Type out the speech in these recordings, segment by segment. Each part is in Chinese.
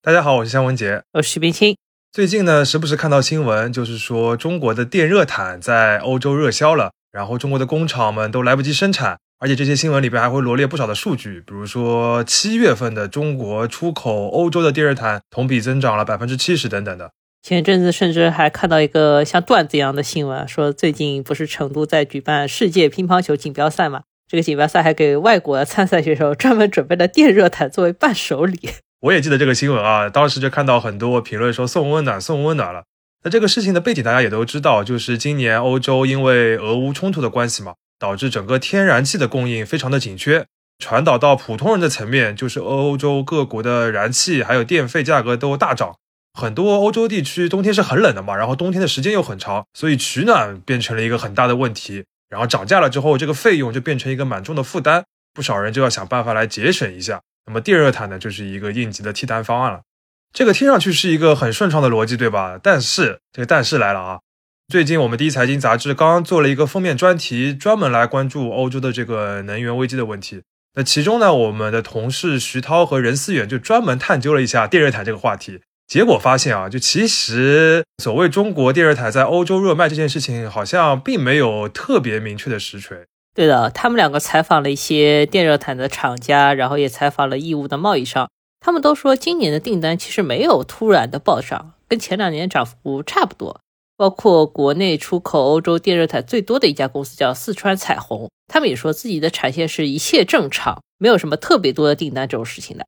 大家好，我是向文杰，我是徐冰清。最近呢，时不时看到新闻，就是说中国的电热毯在欧洲热销了，然后中国的工厂们都来不及生产，而且这些新闻里边还会罗列不少的数据，比如说七月份的中国出口欧洲的电热毯同比增长了百分之七十等等的。前一阵子甚至还看到一个像段子一样的新闻，说最近不是成都在举办世界乒乓球锦标赛嘛？这个锦标赛还给外国参赛选手专门准备了电热毯作为伴手礼。我也记得这个新闻啊，当时就看到很多评论说送温暖送温暖了。那这个事情的背景大家也都知道，就是今年欧洲因为俄乌冲突的关系嘛，导致整个天然气的供应非常的紧缺，传导到普通人的层面，就是欧洲各国的燃气还有电费价格都大涨。很多欧洲地区冬天是很冷的嘛，然后冬天的时间又很长，所以取暖变成了一个很大的问题。然后涨价了之后，这个费用就变成一个蛮重的负担，不少人就要想办法来节省一下。那么电热毯呢，就是一个应急的替代方案了。这个听上去是一个很顺畅的逻辑，对吧？但是这个但是来了啊！最近我们第一财经杂志刚刚做了一个封面专题，专门来关注欧洲的这个能源危机的问题。那其中呢，我们的同事徐涛和任思远就专门探究了一下电热毯这个话题。结果发现啊，就其实所谓中国电热毯在欧洲热卖这件事情，好像并没有特别明确的实锤。对的，他们两个采访了一些电热毯的厂家，然后也采访了义乌的贸易商，他们都说今年的订单其实没有突然的暴涨，跟前两年涨幅差不多。包括国内出口欧洲电热毯最多的一家公司叫四川彩虹，他们也说自己的产线是一切正常，没有什么特别多的订单这种事情的。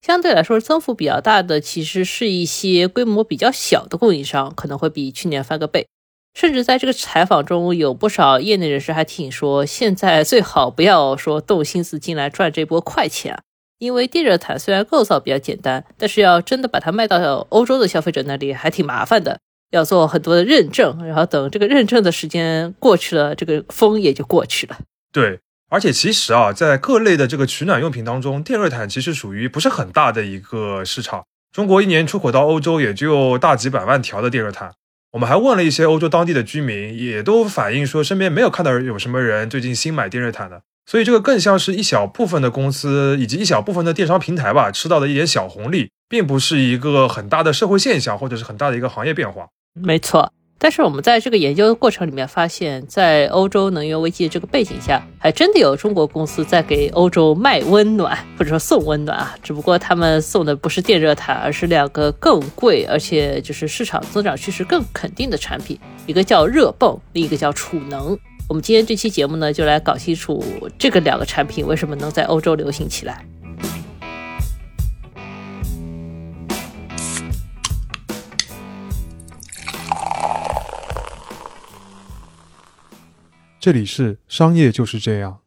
相对来说，增幅比较大的其实是一些规模比较小的供应商，可能会比去年翻个倍。甚至在这个采访中，有不少业内人士还提醒说，现在最好不要说动心思进来赚这波快钱啊，因为电热毯虽然构造比较简单，但是要真的把它卖到欧洲的消费者那里还挺麻烦的，要做很多的认证，然后等这个认证的时间过去了，这个风也就过去了。对，而且其实啊，在各类的这个取暖用品当中，电热毯其实属于不是很大的一个市场。中国一年出口到欧洲也就大几百万条的电热毯。我们还问了一些欧洲当地的居民，也都反映说身边没有看到有什么人最近新买电热毯的，所以这个更像是一小部分的公司以及一小部分的电商平台吧吃到的一点小红利，并不是一个很大的社会现象或者是很大的一个行业变化。没错。但是我们在这个研究的过程里面发现，在欧洲能源危机的这个背景下，还真的有中国公司在给欧洲卖温暖，或者说送温暖啊。只不过他们送的不是电热毯，而是两个更贵，而且就是市场增长趋势更肯定的产品，一个叫热泵，另一个叫储能。我们今天这期节目呢，就来搞清楚这个两个产品为什么能在欧洲流行起来。这里是商业就是这样，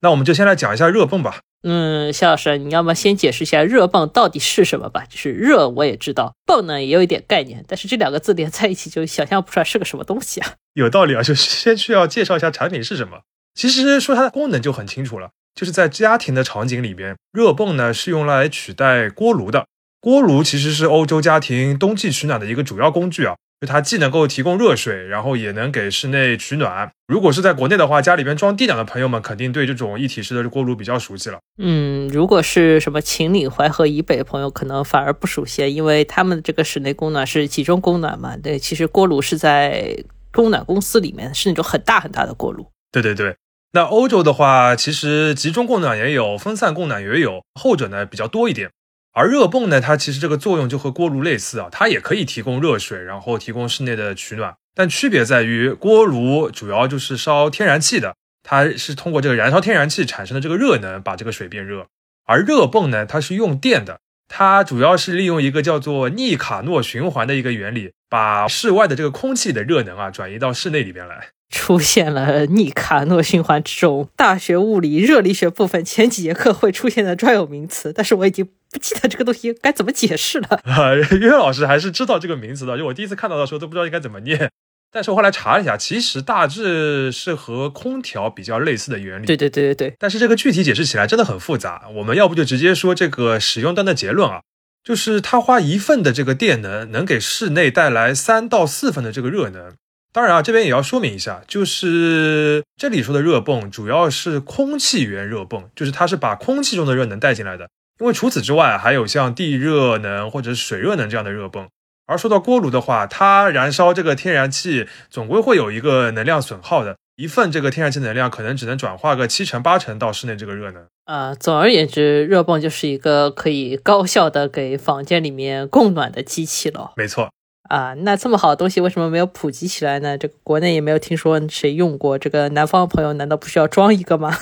那我们就先来讲一下热泵吧。嗯，夏老师，你要么先解释一下热泵到底是什么吧？就是热我也知道，泵呢也有一点概念，但是这两个字连在一起就想象不出来是个什么东西啊。有道理啊，就先需要介绍一下产品是什么。其实说它的功能就很清楚了，就是在家庭的场景里边，热泵呢是用来取代锅炉的。锅炉其实是欧洲家庭冬季取暖的一个主要工具啊。就它既能够提供热水，然后也能给室内取暖。如果是在国内的话，家里边装地暖的朋友们肯定对这种一体式的锅炉比较熟悉了。嗯，如果是什么秦岭淮河以北的朋友，可能反而不熟悉，因为他们这个室内供暖是集中供暖嘛。对，其实锅炉是在供暖公司里面，是那种很大很大的锅炉。对对对，那欧洲的话，其实集中供暖也有，分散供暖也有，后者呢比较多一点。而热泵呢，它其实这个作用就和锅炉类似啊，它也可以提供热水，然后提供室内的取暖。但区别在于，锅炉主要就是烧天然气的，它是通过这个燃烧天然气产生的这个热能把这个水变热。而热泵呢，它是用电的，它主要是利用一个叫做逆卡诺循环的一个原理，把室外的这个空气的热能啊转移到室内里边来。出现了逆卡诺循环这种大学物理热力学部分前几节课会出现的专有名词，但是我已经。不记得这个东西该怎么解释了啊！岳老师还是知道这个名词的，就我第一次看到的时候都不知道应该怎么念。但是我后来查了一下，其实大致是和空调比较类似的原理。对对对对对。但是这个具体解释起来真的很复杂，我们要不就直接说这个使用端的结论啊，就是它花一份的这个电能，能给室内带来三到四份的这个热能。当然啊，这边也要说明一下，就是这里说的热泵主要是空气源热泵，就是它是把空气中的热能带进来的。因为除此之外，还有像地热能或者水热能这样的热泵。而说到锅炉的话，它燃烧这个天然气总归会有一个能量损耗的，一份这个天然气能量可能只能转化个七成八成到室内这个热能。啊，总而言之，热泵就是一个可以高效的给房间里面供暖的机器了。没错。啊，那这么好的东西为什么没有普及起来呢？这个国内也没有听说谁用过。这个南方朋友难道不需要装一个吗？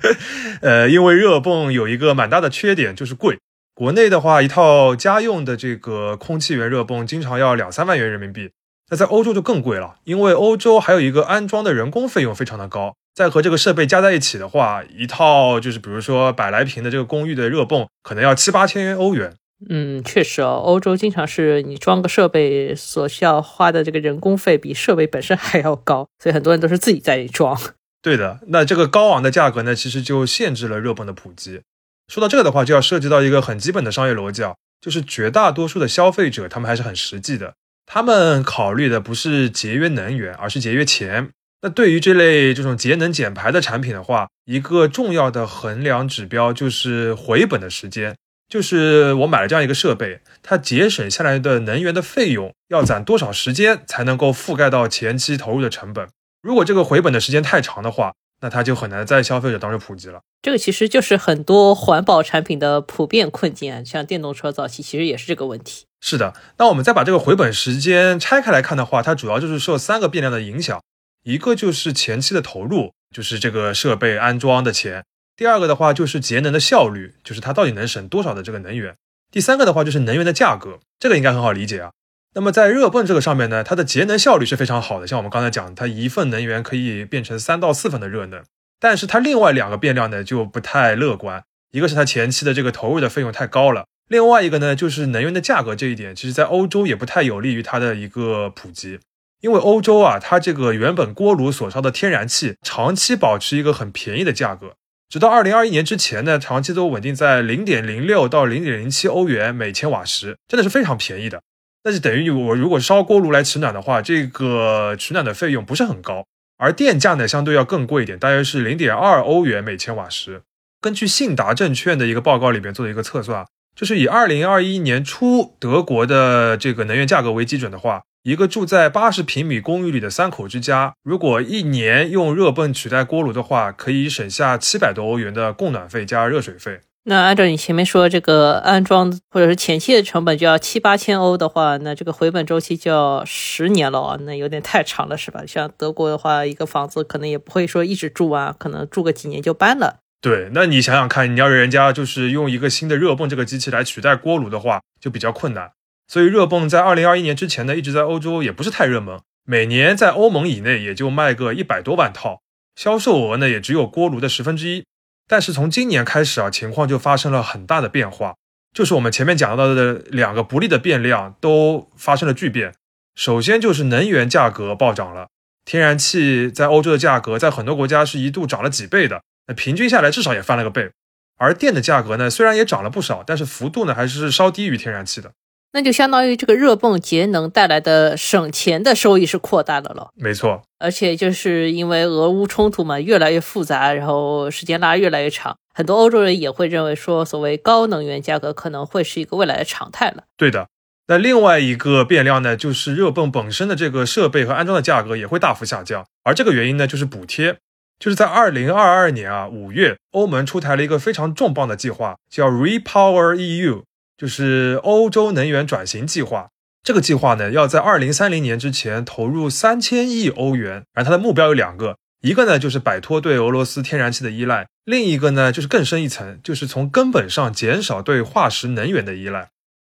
呃，因为热泵有一个蛮大的缺点，就是贵。国内的话，一套家用的这个空气源热泵经常要两三万元人民币。那在欧洲就更贵了，因为欧洲还有一个安装的人工费用非常的高。再和这个设备加在一起的话，一套就是比如说百来平的这个公寓的热泵，可能要七八千欧元。嗯，确实哦，欧洲经常是你装个设备所需要花的这个人工费比设备本身还要高，所以很多人都是自己在装。对的，那这个高昂的价格呢，其实就限制了热泵的普及。说到这个的话，就要涉及到一个很基本的商业逻辑啊，就是绝大多数的消费者他们还是很实际的，他们考虑的不是节约能源，而是节约钱。那对于这类这种节能减排的产品的话，一个重要的衡量指标就是回本的时间。就是我买了这样一个设备，它节省下来的能源的费用要攒多少时间才能够覆盖到前期投入的成本？如果这个回本的时间太长的话，那它就很难在消费者当中普及了。这个其实就是很多环保产品的普遍困境啊，像电动车早期其实也是这个问题。是的，那我们再把这个回本时间拆开来看的话，它主要就是受三个变量的影响，一个就是前期的投入，就是这个设备安装的钱。第二个的话就是节能的效率，就是它到底能省多少的这个能源。第三个的话就是能源的价格，这个应该很好理解啊。那么在热泵这个上面呢，它的节能效率是非常好的，像我们刚才讲，它一份能源可以变成三到四份的热能。但是它另外两个变量呢就不太乐观，一个是它前期的这个投入的费用太高了，另外一个呢就是能源的价格这一点，其实在欧洲也不太有利于它的一个普及，因为欧洲啊，它这个原本锅炉所烧的天然气长期保持一个很便宜的价格。直到二零二一年之前呢，长期都稳定在零点零六到零点零七欧元每千瓦时，真的是非常便宜的。那就等于我如果烧锅炉来取暖的话，这个取暖的费用不是很高，而电价呢相对要更贵一点，大约是零点二欧元每千瓦时。根据信达证券的一个报告里边做的一个测算，就是以二零二一年初德国的这个能源价格为基准的话。一个住在八十平米公寓里的三口之家，如果一年用热泵取代锅炉的话，可以省下七百多欧元的供暖费加热水费。那按照你前面说，这个安装或者是前期的成本就要七八千欧的话，那这个回本周期就要十年了啊，那有点太长了，是吧？像德国的话，一个房子可能也不会说一直住啊，可能住个几年就搬了。对，那你想想看，你要人家就是用一个新的热泵这个机器来取代锅炉的话，就比较困难。所以热泵在二零二一年之前呢，一直在欧洲也不是太热门，每年在欧盟以内也就卖个一百多万套，销售额呢也只有锅炉的十分之一。但是从今年开始啊，情况就发生了很大的变化，就是我们前面讲到的两个不利的变量都发生了巨变。首先就是能源价格暴涨了，天然气在欧洲的价格在很多国家是一度涨了几倍的，那平均下来至少也翻了个倍。而电的价格呢，虽然也涨了不少，但是幅度呢还是稍低于天然气的。那就相当于这个热泵节能带来的省钱的收益是扩大的了。没错，而且就是因为俄乌冲突嘛，越来越复杂，然后时间拉越来越长，很多欧洲人也会认为说，所谓高能源价格可能会是一个未来的常态了。对的。那另外一个变量呢，就是热泵本身的这个设备和安装的价格也会大幅下降，而这个原因呢，就是补贴，就是在二零二二年啊五月，欧盟出台了一个非常重磅的计划，叫 Repower EU。就是欧洲能源转型计划，这个计划呢，要在二零三零年之前投入三千亿欧元，而它的目标有两个，一个呢就是摆脱对俄罗斯天然气的依赖，另一个呢就是更深一层，就是从根本上减少对化石能源的依赖。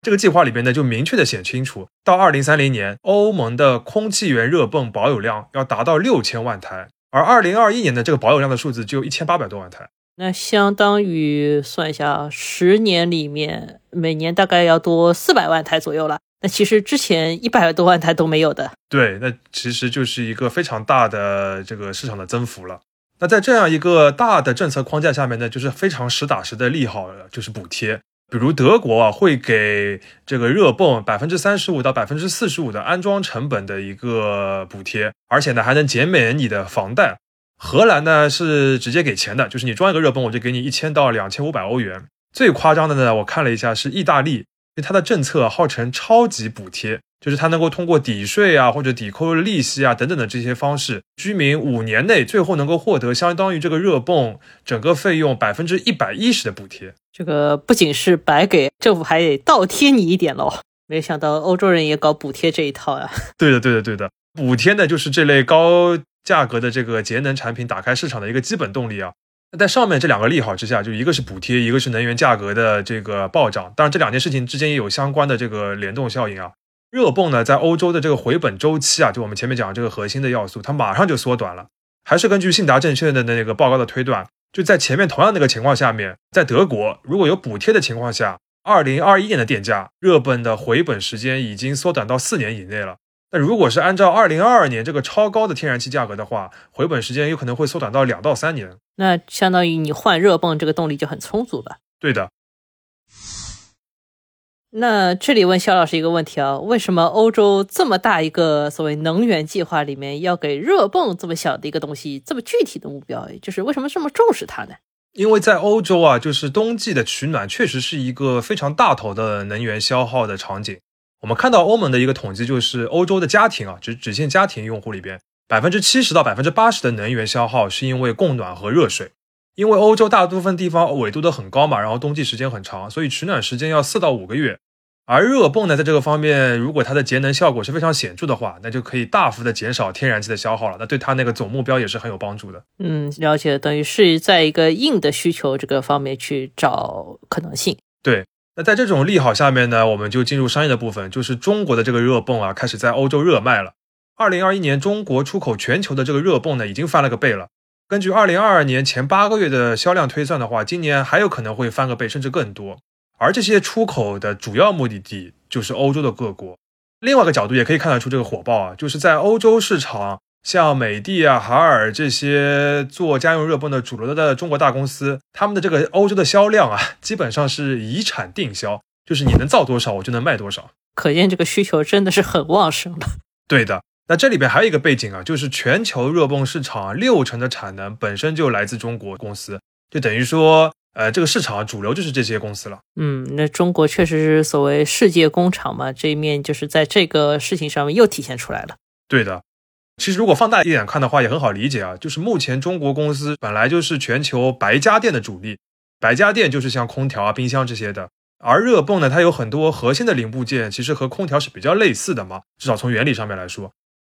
这个计划里边呢就明确的写清楚，到二零三零年，欧盟的空气源热泵保有量要达到六千万台，而二零二一年的这个保有量的数字只有一千八百多万台。那相当于算一下，十年里面每年大概要多四百万台左右了。那其实之前一百多万台都没有的。对，那其实就是一个非常大的这个市场的增幅了。那在这样一个大的政策框架下面呢，就是非常实打实的利好，就是补贴。比如德国啊，会给这个热泵百分之三十五到百分之四十五的安装成本的一个补贴，而且呢还能减免你的房贷。荷兰呢是直接给钱的，就是你装一个热泵，我就给你一千到两千五百欧元。最夸张的呢，我看了一下是意大利，因为它的政策号称超级补贴，就是它能够通过抵税啊或者抵扣利息啊等等的这些方式，居民五年内最后能够获得相当于这个热泵整个费用百分之一百一十的补贴。这个不仅是白给政府，还得倒贴你一点喽。没想到欧洲人也搞补贴这一套呀！对的，对的，对的，补贴呢就是这类高价格的这个节能产品打开市场的一个基本动力啊。那在上面这两个利好之下，就一个是补贴，一个是能源价格的这个暴涨。当然，这两件事情之间也有相关的这个联动效应啊。热泵呢，在欧洲的这个回本周期啊，就我们前面讲的这个核心的要素，它马上就缩短了。还是根据信达证券的那个报告的推断。就在前面同样那个情况下面，在德国如果有补贴的情况下，二零二一年的电价热泵的回本时间已经缩短到四年以内了。那如果是按照二零二二年这个超高的天然气价格的话，回本时间有可能会缩短到两到三年。那相当于你换热泵这个动力就很充足了。对的。那这里问肖老师一个问题啊，为什么欧洲这么大一个所谓能源计划里面，要给热泵这么小的一个东西这么具体的目标？就是为什么这么重视它呢？因为在欧洲啊，就是冬季的取暖确实是一个非常大头的能源消耗的场景。我们看到欧盟的一个统计，就是欧洲的家庭啊，只只限家庭用户里边，百分之七十到百分之八十的能源消耗是因为供暖和热水。因为欧洲大部分地方纬度都很高嘛，然后冬季时间很长，所以取暖时间要四到五个月。而热泵呢，在这个方面，如果它的节能效果是非常显著的话，那就可以大幅的减少天然气的消耗了。那对它那个总目标也是很有帮助的。嗯，了解，等于是在一个硬的需求这个方面去找可能性。对，那在这种利好下面呢，我们就进入商业的部分，就是中国的这个热泵啊，开始在欧洲热卖了。二零二一年，中国出口全球的这个热泵呢，已经翻了个倍了。根据二零二二年前八个月的销量推算的话，今年还有可能会翻个倍，甚至更多。而这些出口的主要目的地就是欧洲的各国。另外一个角度也可以看得出这个火爆啊，就是在欧洲市场，像美的啊、海尔这些做家用热泵的主流的中国大公司，他们的这个欧洲的销量啊，基本上是以产定销，就是你能造多少，我就能卖多少。可见这个需求真的是很旺盛的。对的，那这里边还有一个背景啊，就是全球热泵市场六成的产能本身就来自中国公司，就等于说。呃，这个市场主流就是这些公司了。嗯，那中国确实是所谓世界工厂嘛，这一面就是在这个事情上面又体现出来了。对的，其实如果放大一点看的话，也很好理解啊。就是目前中国公司本来就是全球白家电的主力，白家电就是像空调啊、冰箱这些的。而热泵呢，它有很多核心的零部件，其实和空调是比较类似的嘛，至少从原理上面来说。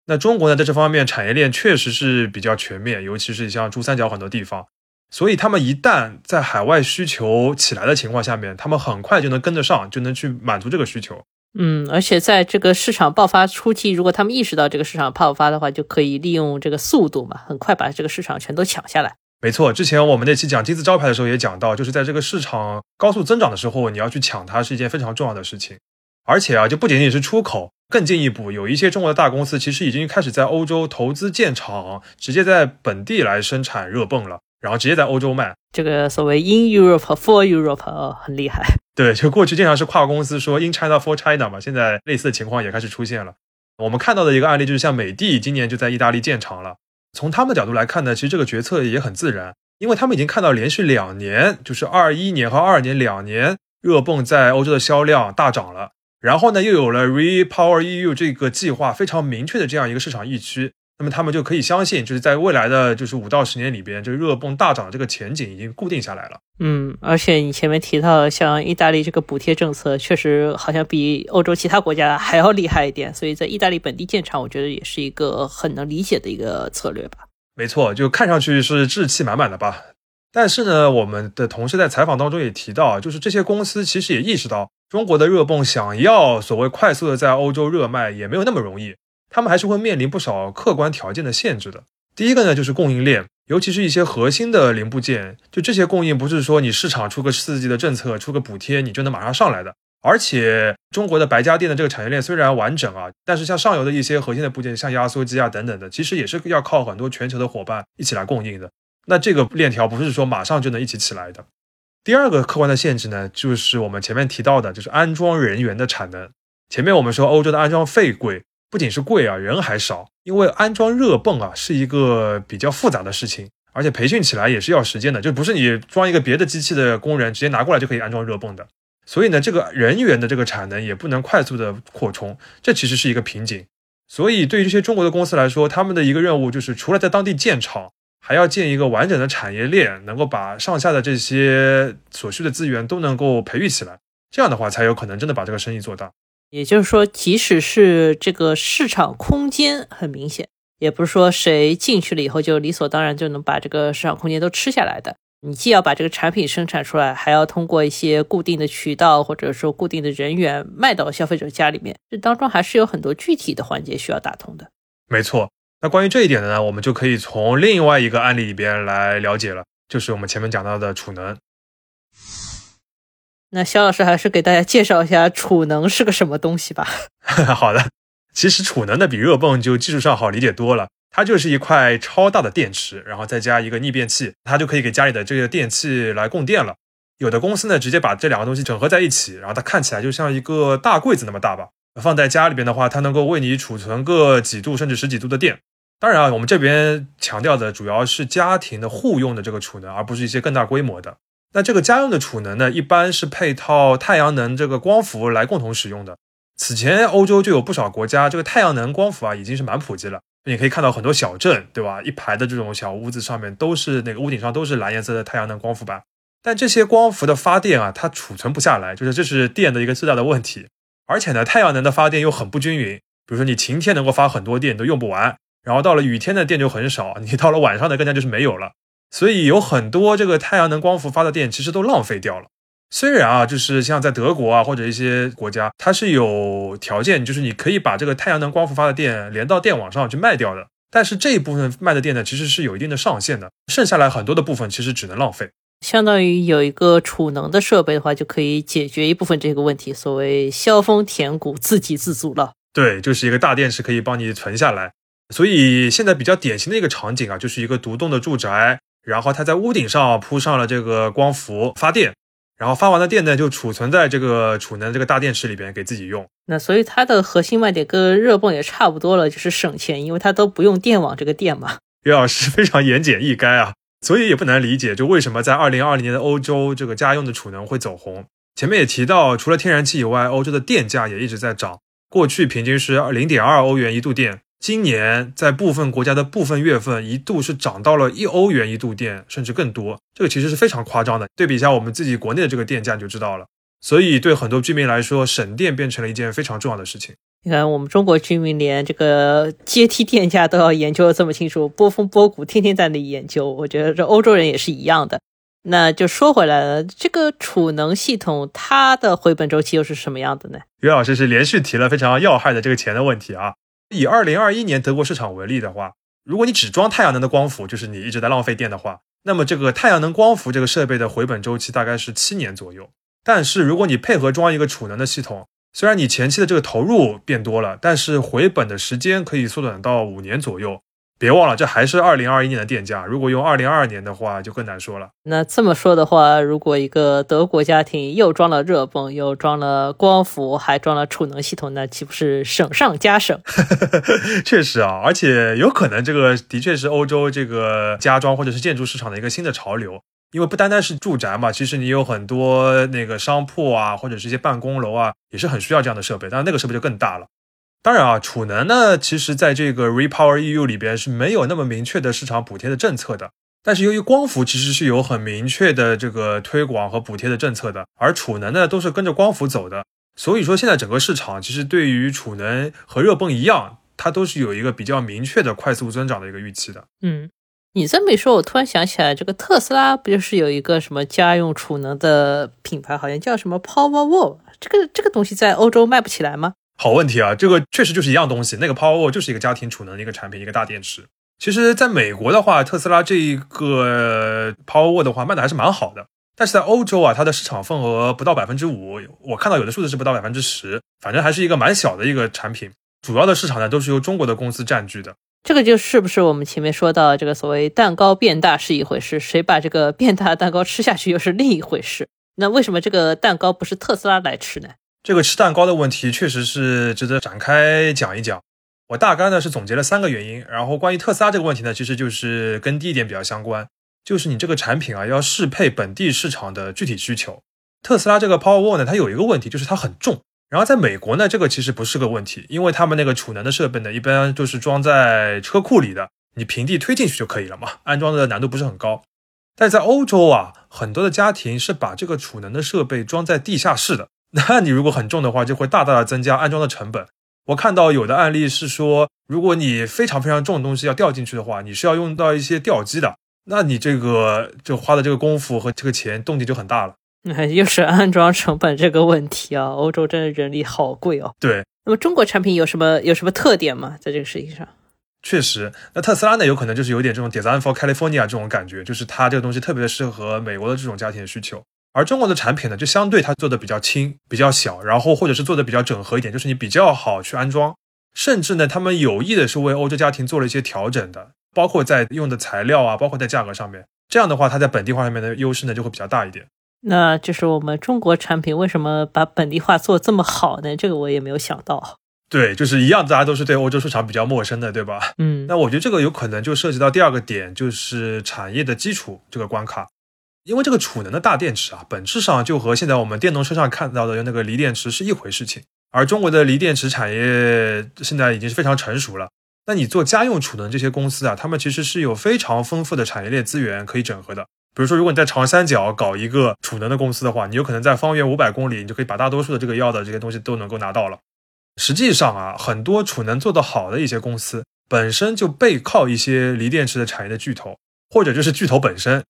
那中国呢，在这方面产业链确实是比较全面，尤其是像珠三角很多地方。所以他们一旦在海外需求起来的情况下面，他们很快就能跟得上，就能去满足这个需求。嗯，而且在这个市场爆发初期，如果他们意识到这个市场爆发的话，就可以利用这个速度嘛，很快把这个市场全都抢下来。没错，之前我们那期讲金字招牌的时候也讲到，就是在这个市场高速增长的时候，你要去抢它是一件非常重要的事情。而且啊，就不仅仅是出口，更进一步，有一些中国的大公司其实已经开始在欧洲投资建厂，直接在本地来生产热泵了。然后直接在欧洲卖，这个所谓 in Europe for Europe 哦，很厉害。对，就过去经常是跨公司说 in China for China 嘛，现在类似的情况也开始出现了。我们看到的一个案例就是像美的今年就在意大利建厂了。从他们的角度来看呢，其实这个决策也很自然，因为他们已经看到连续两年，就是二一年和二二年两年热泵在欧洲的销量大涨了。然后呢，又有了 Repower EU 这个计划非常明确的这样一个市场预期。那么他们就可以相信，就是在未来的就是五到十年里边，这个热泵大涨的这个前景已经固定下来了。嗯，而且你前面提到像意大利这个补贴政策，确实好像比欧洲其他国家还要厉害一点，所以在意大利本地建厂，我觉得也是一个很能理解的一个策略吧。没错，就看上去是志气满满的吧。但是呢，我们的同事在采访当中也提到，就是这些公司其实也意识到，中国的热泵想要所谓快速的在欧洲热卖，也没有那么容易。他们还是会面临不少客观条件的限制的。第一个呢，就是供应链，尤其是一些核心的零部件，就这些供应不是说你市场出个刺激的政策、出个补贴，你就能马上上来的。而且中国的白家电的这个产业链虽然完整啊，但是像上游的一些核心的部件，像压缩机啊等等的，其实也是要靠很多全球的伙伴一起来供应的。那这个链条不是说马上就能一起起来的。第二个客观的限制呢，就是我们前面提到的，就是安装人员的产能。前面我们说欧洲的安装费贵。不仅是贵啊，人还少，因为安装热泵啊是一个比较复杂的事情，而且培训起来也是要时间的，就不是你装一个别的机器的工人直接拿过来就可以安装热泵的。所以呢，这个人员的这个产能也不能快速的扩充，这其实是一个瓶颈。所以对于这些中国的公司来说，他们的一个任务就是除了在当地建厂，还要建一个完整的产业链，能够把上下的这些所需的资源都能够培育起来。这样的话，才有可能真的把这个生意做大。也就是说，即使是这个市场空间很明显，也不是说谁进去了以后就理所当然就能把这个市场空间都吃下来的。你既要把这个产品生产出来，还要通过一些固定的渠道或者说固定的人员卖到消费者家里面，这当中还是有很多具体的环节需要打通的。没错，那关于这一点的呢，我们就可以从另外一个案例里边来了解了，就是我们前面讲到的储能。那肖老师还是给大家介绍一下储能是个什么东西吧。好的，其实储能呢比热泵就技术上好理解多了。它就是一块超大的电池，然后再加一个逆变器，它就可以给家里的这个电器来供电了。有的公司呢，直接把这两个东西整合在一起，然后它看起来就像一个大柜子那么大吧。放在家里边的话，它能够为你储存个几度甚至十几度的电。当然啊，我们这边强调的主要是家庭的户用的这个储能，而不是一些更大规模的。那这个家用的储能呢，一般是配套太阳能这个光伏来共同使用的。此前欧洲就有不少国家，这个太阳能光伏啊已经是蛮普及了。你可以看到很多小镇，对吧？一排的这种小屋子上面都是那个屋顶上都是蓝颜色的太阳能光伏板。但这些光伏的发电啊，它储存不下来，就是这是电的一个最大的问题。而且呢，太阳能的发电又很不均匀。比如说你晴天能够发很多电，你都用不完，然后到了雨天的电就很少，你到了晚上的更加就是没有了。所以有很多这个太阳能光伏发的电其实都浪费掉了。虽然啊，就是像在德国啊或者一些国家，它是有条件，就是你可以把这个太阳能光伏发的电连到电网上去卖掉的。但是这一部分卖的电呢，其实是有一定的上限的，剩下来很多的部分其实只能浪费。相当于有一个储能的设备的话，就可以解决一部分这个问题，所谓削峰填谷，自给自足了。对，就是一个大电池可以帮你存下来。所以现在比较典型的一个场景啊，就是一个独栋的住宅，然后它在屋顶上铺上了这个光伏发电。然后发完的电呢，就储存在这个储能这个大电池里边给自己用。那所以它的核心卖点跟热泵也差不多了，就是省钱，因为它都不用电网这个电嘛。岳老师非常言简意赅啊，所以也不难理解，就为什么在二零二零年的欧洲这个家用的储能会走红。前面也提到，除了天然气以外，欧洲的电价也一直在涨，过去平均是零点二欧元一度电。今年在部分国家的部分月份一度是涨到了一欧元一度电，甚至更多，这个其实是非常夸张的。对比一下我们自己国内的这个电价就知道了。所以对很多居民来说，省电变成了一件非常重要的事情。你看，我们中国居民连这个阶梯电价都要研究的这么清楚，波峰波谷天天在那里研究。我觉得这欧洲人也是一样的。那就说回来了，这个储能系统它的回本周期又是什么样的呢？于老师是连续提了非常要害的这个钱的问题啊。以二零二一年德国市场为例的话，如果你只装太阳能的光伏，就是你一直在浪费电的话，那么这个太阳能光伏这个设备的回本周期大概是七年左右。但是如果你配合装一个储能的系统，虽然你前期的这个投入变多了，但是回本的时间可以缩短到五年左右。别忘了，这还是二零二一年的电价。如果用二零二二年的话，就更难说了。那这么说的话，如果一个德国家庭又装了热泵，又装了光伏，还装了储能系统，那岂不是省上加省？确实啊，而且有可能这个的确是欧洲这个家装或者是建筑市场的一个新的潮流。因为不单单是住宅嘛，其实你有很多那个商铺啊，或者是一些办公楼啊，也是很需要这样的设备。当然，那个设备就更大了。当然啊，储能呢，其实在这个 Repower EU 里边是没有那么明确的市场补贴的政策的。但是由于光伏其实是有很明确的这个推广和补贴的政策的，而储能呢都是跟着光伏走的。所以说现在整个市场其实对于储能和热泵一样，它都是有一个比较明确的快速增长的一个预期的。嗯，你这么一说，我突然想起来，这个特斯拉不就是有一个什么家用储能的品牌，好像叫什么 Powerwall？这个这个东西在欧洲卖不起来吗？好问题啊，这个确实就是一样东西。那个 Powerwall 就是一个家庭储能的一个产品，一个大电池。其实，在美国的话，特斯拉这一个 Powerwall 的话卖的还是蛮好的。但是在欧洲啊，它的市场份额不到百分之五，我看到有的数字是不到百分之十，反正还是一个蛮小的一个产品。主要的市场呢，都是由中国的公司占据的。这个就是不是我们前面说到这个所谓蛋糕变大是一回事，谁把这个变大的蛋糕吃下去又是另一回事。那为什么这个蛋糕不是特斯拉来吃呢？这个吃蛋糕的问题确实是值得展开讲一讲。我大概呢是总结了三个原因。然后关于特斯拉这个问题呢，其实就是跟第一点比较相关，就是你这个产品啊要适配本地市场的具体需求。特斯拉这个 Powerwall 呢，它有一个问题，就是它很重。然后在美国呢，这个其实不是个问题，因为他们那个储能的设备呢，一般就是装在车库里的，你平地推进去就可以了嘛，安装的难度不是很高。但在欧洲啊，很多的家庭是把这个储能的设备装在地下室的，那你如果很重的话，就会大大的增加安装的成本。我看到有的案例是说，如果你非常非常重的东西要吊进去的话，你是要用到一些吊机的，那你这个就花的这个功夫和这个钱动静就很大了。那又是安装成本这个问题啊，欧洲真的人力好贵哦。对，那么中国产品有什么有什么特点吗？在这个事情上，确实，那特斯拉呢，有可能就是有点这种 design for California 这种感觉，就是它这个东西特别适合美国的这种家庭的需求，而中国的产品呢，就相对它做的比较轻、比较小，然后或者是做的比较整合一点，就是你比较好去安装，甚至呢，他们有意的是为欧洲家庭做了一些调整的，包括在用的材料啊，包括在价格上面，这样的话，它在本地化上面的优势呢就会比较大一点。那就是我们中国产品为什么把本地化做这么好呢？这个我也没有想到。对，就是一样，大家都是对欧洲市场比较陌生的，对吧？嗯，那我觉得这个有可能就涉及到第二个点，就是产业的基础这个关卡。因为这个储能的大电池啊，本质上就和现在我们电动车上看到的那个锂电池是一回事情。而中国的锂电池产业现在已经是非常成熟了。那你做家用储能这些公司啊，他们其实是有非常丰富的产业链资源可以整合的。比如说，如果你在长三角搞一个储能的公司的话，你有可能在方圆五百公里，你就可以把大多数的这个要的这些东西都能够拿到了。实际上啊，很多储能做得好的一些公司，本身就背靠一些锂电池的产业的巨头，或者就是巨头本身。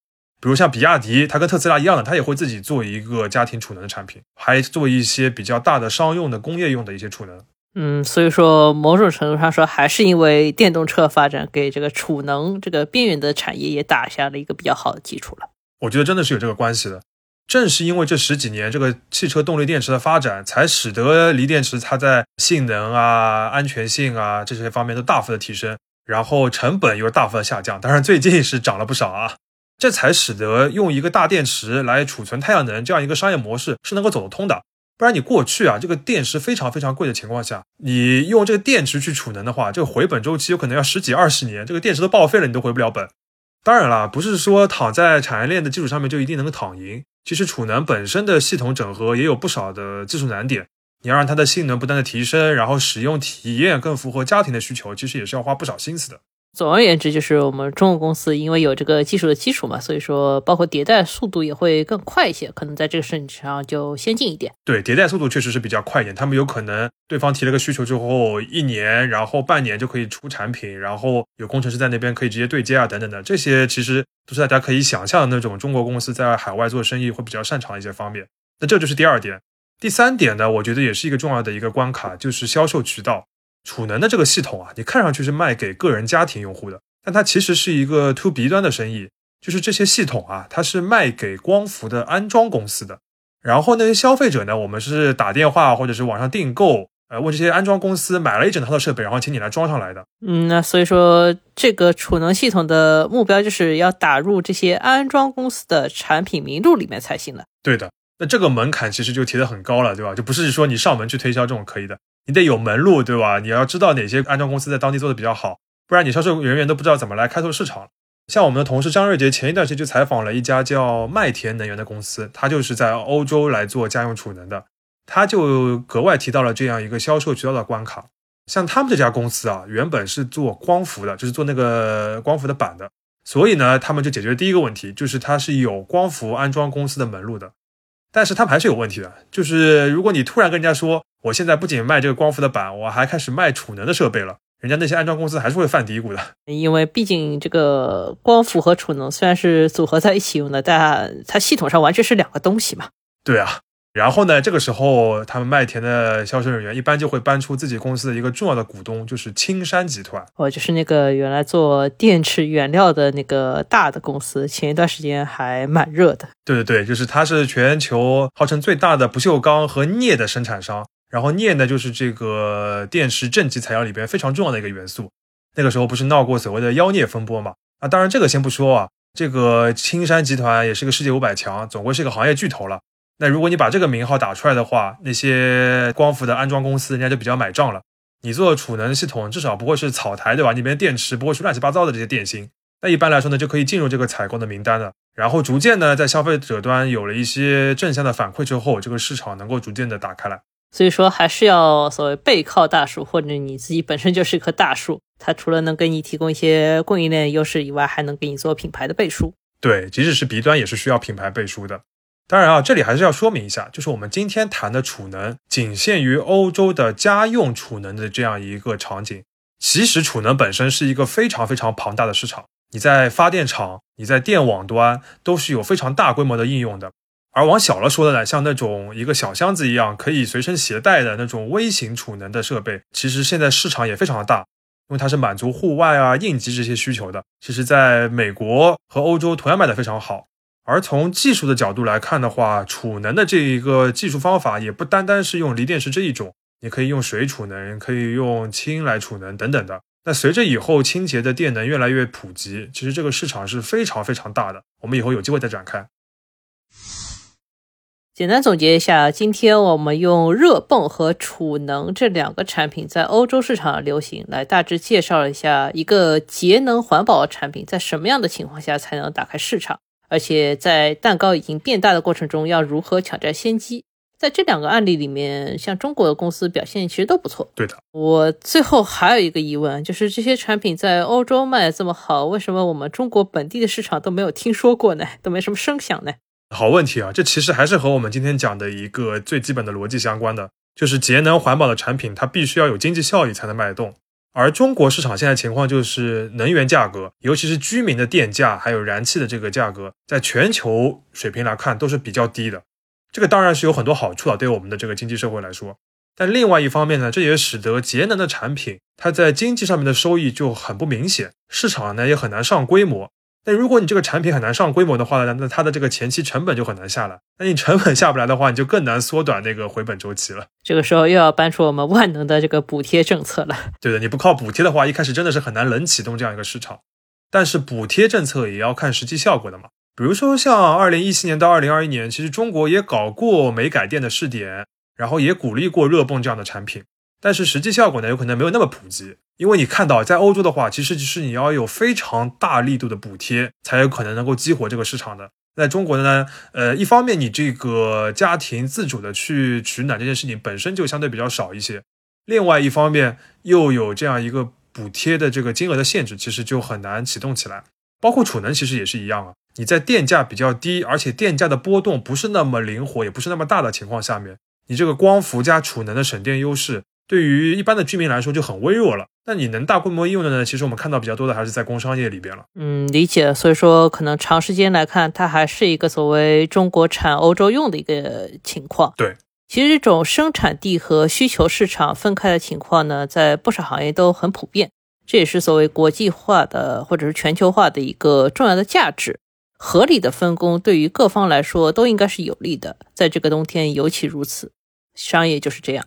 比如像比亚迪，它跟特斯拉一样的，它也会自己做一个家庭储能的产品，还做一些比较大的商用的工业用的一些储能。嗯，所以说某种程度上说，还是因为电动车发展给这个储能这个边缘的产业也打下了一个比较好的基础了。我觉得真的是有这个关系的。正是因为这十几年这个汽车动力电池的发展，才使得锂电池它在性能啊、安全性啊这些方面都大幅的提升，然后成本又大幅的下降。当然最近是涨了不少啊，这才使得用一个大电池来储存太阳能这样一个商业模式是能够走得通的。不然你过去啊，这个电池非常非常贵的情况下，你用这个电池去储能的话，这个回本周期有可能要十几二十年，这个电池都报废了，你都回不了本。当然了，不是说躺在产业链的基础上面就一定能够躺赢。其实储能本身的系统整合也有不少的技术难点，你要让它的性能不断的提升，然后使用体验更符合家庭的需求，其实也是要花不少心思的。总而言之，就是我们中国公司因为有这个技术的基础嘛，所以说包括迭代速度也会更快一些，可能在这个事情上就先进一点。对，迭代速度确实是比较快一点。他们有可能对方提了个需求之后，一年然后半年就可以出产品，然后有工程师在那边可以直接对接啊，等等的，这些其实都是大家可以想象的那种中国公司在海外做生意会比较擅长的一些方面。那这就是第二点。第三点呢，我觉得也是一个重要的一个关卡，就是销售渠道。储能的这个系统啊，你看上去是卖给个人家庭用户的，但它其实是一个 to B 端的生意，就是这些系统啊，它是卖给光伏的安装公司的。然后那些消费者呢，我们是打电话或者是网上订购，呃，问这些安装公司买了一整套的设备，然后请你来装上来的。嗯，那所以说这个储能系统的目标就是要打入这些安装公司的产品名录里面才行的。对的，那这个门槛其实就提得很高了，对吧？就不是说你上门去推销这种可以的。你得有门路，对吧？你要知道哪些安装公司在当地做的比较好，不然你销售人员都不知道怎么来开拓市场。像我们的同事张瑞杰前一段时间就采访了一家叫麦田能源的公司，他就是在欧洲来做家用储能的，他就格外提到了这样一个销售渠道的关卡。像他们这家公司啊，原本是做光伏的，就是做那个光伏的板的，所以呢，他们就解决第一个问题，就是它是有光伏安装公司的门路的。但是他们还是有问题的，就是如果你突然跟人家说，我现在不仅卖这个光伏的板，我还开始卖储能的设备了，人家那些安装公司还是会犯嘀咕的。因为毕竟这个光伏和储能虽然是组合在一起用的，但它系统上完全是两个东西嘛。对啊。然后呢，这个时候他们麦田的销售人员一般就会搬出自己公司的一个重要的股东，就是青山集团。哦，就是那个原来做电池原料的那个大的公司，前一段时间还蛮热的。对对对，就是它是全球号称最大的不锈钢和镍的生产商。然后镍呢，就是这个电池正极材料里边非常重要的一个元素。那个时候不是闹过所谓的妖镍风波嘛？啊，当然这个先不说啊，这个青山集团也是个世界五百强，总归是个行业巨头了。那如果你把这个名号打出来的话，那些光伏的安装公司人家就比较买账了。你做储能系统至少不会是草台，对吧？里面电池不会是乱七八糟的这些电芯。那一般来说呢，就可以进入这个采购的名单了。然后逐渐呢，在消费者端有了一些正向的反馈之后，这个市场能够逐渐的打开来。所以说，还是要所谓背靠大树，或者你自己本身就是一棵大树，它除了能给你提供一些供应链优势以外，还能给你做品牌的背书。对，即使是 B 端也是需要品牌背书的。当然啊，这里还是要说明一下，就是我们今天谈的储能，仅限于欧洲的家用储能的这样一个场景。其实储能本身是一个非常非常庞大的市场，你在发电厂、你在电网端都是有非常大规模的应用的。而往小了说的呢，像那种一个小箱子一样可以随身携带的那种微型储能的设备，其实现在市场也非常的大，因为它是满足户外啊、应急这些需求的。其实，在美国和欧洲同样卖的非常好。而从技术的角度来看的话，储能的这一个技术方法也不单单是用锂电池这一种，你可以用水储能，可以用氢来储能等等的。那随着以后清洁的电能越来越普及，其实这个市场是非常非常大的。我们以后有机会再展开。简单总结一下，今天我们用热泵和储能这两个产品在欧洲市场的流行，来大致介绍一下一个节能环保的产品在什么样的情况下才能打开市场，而且在蛋糕已经变大的过程中要如何抢占先机。在这两个案例里面，像中国的公司表现其实都不错。对的，我最后还有一个疑问，就是这些产品在欧洲卖的这么好，为什么我们中国本地的市场都没有听说过呢？都没什么声响呢？好问题啊，这其实还是和我们今天讲的一个最基本的逻辑相关的，就是节能环保的产品，它必须要有经济效益才能卖得动。而中国市场现在情况就是，能源价格，尤其是居民的电价，还有燃气的这个价格，在全球水平来看都是比较低的。这个当然是有很多好处啊，对我们的这个经济社会来说。但另外一方面呢，这也使得节能的产品，它在经济上面的收益就很不明显，市场呢也很难上规模。那如果你这个产品很难上规模的话呢，那它的这个前期成本就很难下来。那你成本下不来的话，你就更难缩短那个回本周期了。这个时候又要搬出我们万能的这个补贴政策了。对的，你不靠补贴的话，一开始真的是很难冷启动这样一个市场。但是补贴政策也要看实际效果的嘛。比如说像二零一七年到二零二一年，其实中国也搞过煤改电的试点，然后也鼓励过热泵这样的产品。但是实际效果呢，有可能没有那么普及，因为你看到在欧洲的话，其实就是你要有非常大力度的补贴，才有可能能够激活这个市场的。在中国呢，呃，一方面你这个家庭自主的去取暖这件事情本身就相对比较少一些，另外一方面又有这样一个补贴的这个金额的限制，其实就很难启动起来。包括储能其实也是一样啊，你在电价比较低，而且电价的波动不是那么灵活，也不是那么大的情况下面，你这个光伏加储能的省电优势。对于一般的居民来说就很微弱了。那你能大规模应用的呢？其实我们看到比较多的还是在工商业里边了。嗯，理解。所以说，可能长时间来看，它还是一个所谓中国产欧洲用的一个情况。对，其实这种生产地和需求市场分开的情况呢，在不少行业都很普遍。这也是所谓国际化的或者是全球化的一个重要的价值。合理的分工对于各方来说都应该是有利的，在这个冬天尤其如此。商业就是这样。